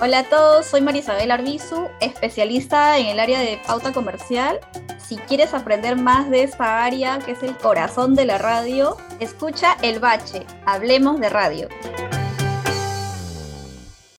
Hola a todos, soy Marisabel Arbizu, especialista en el área de pauta comercial. Si quieres aprender más de esta área, que es el corazón de la radio, escucha El Bache, Hablemos de Radio.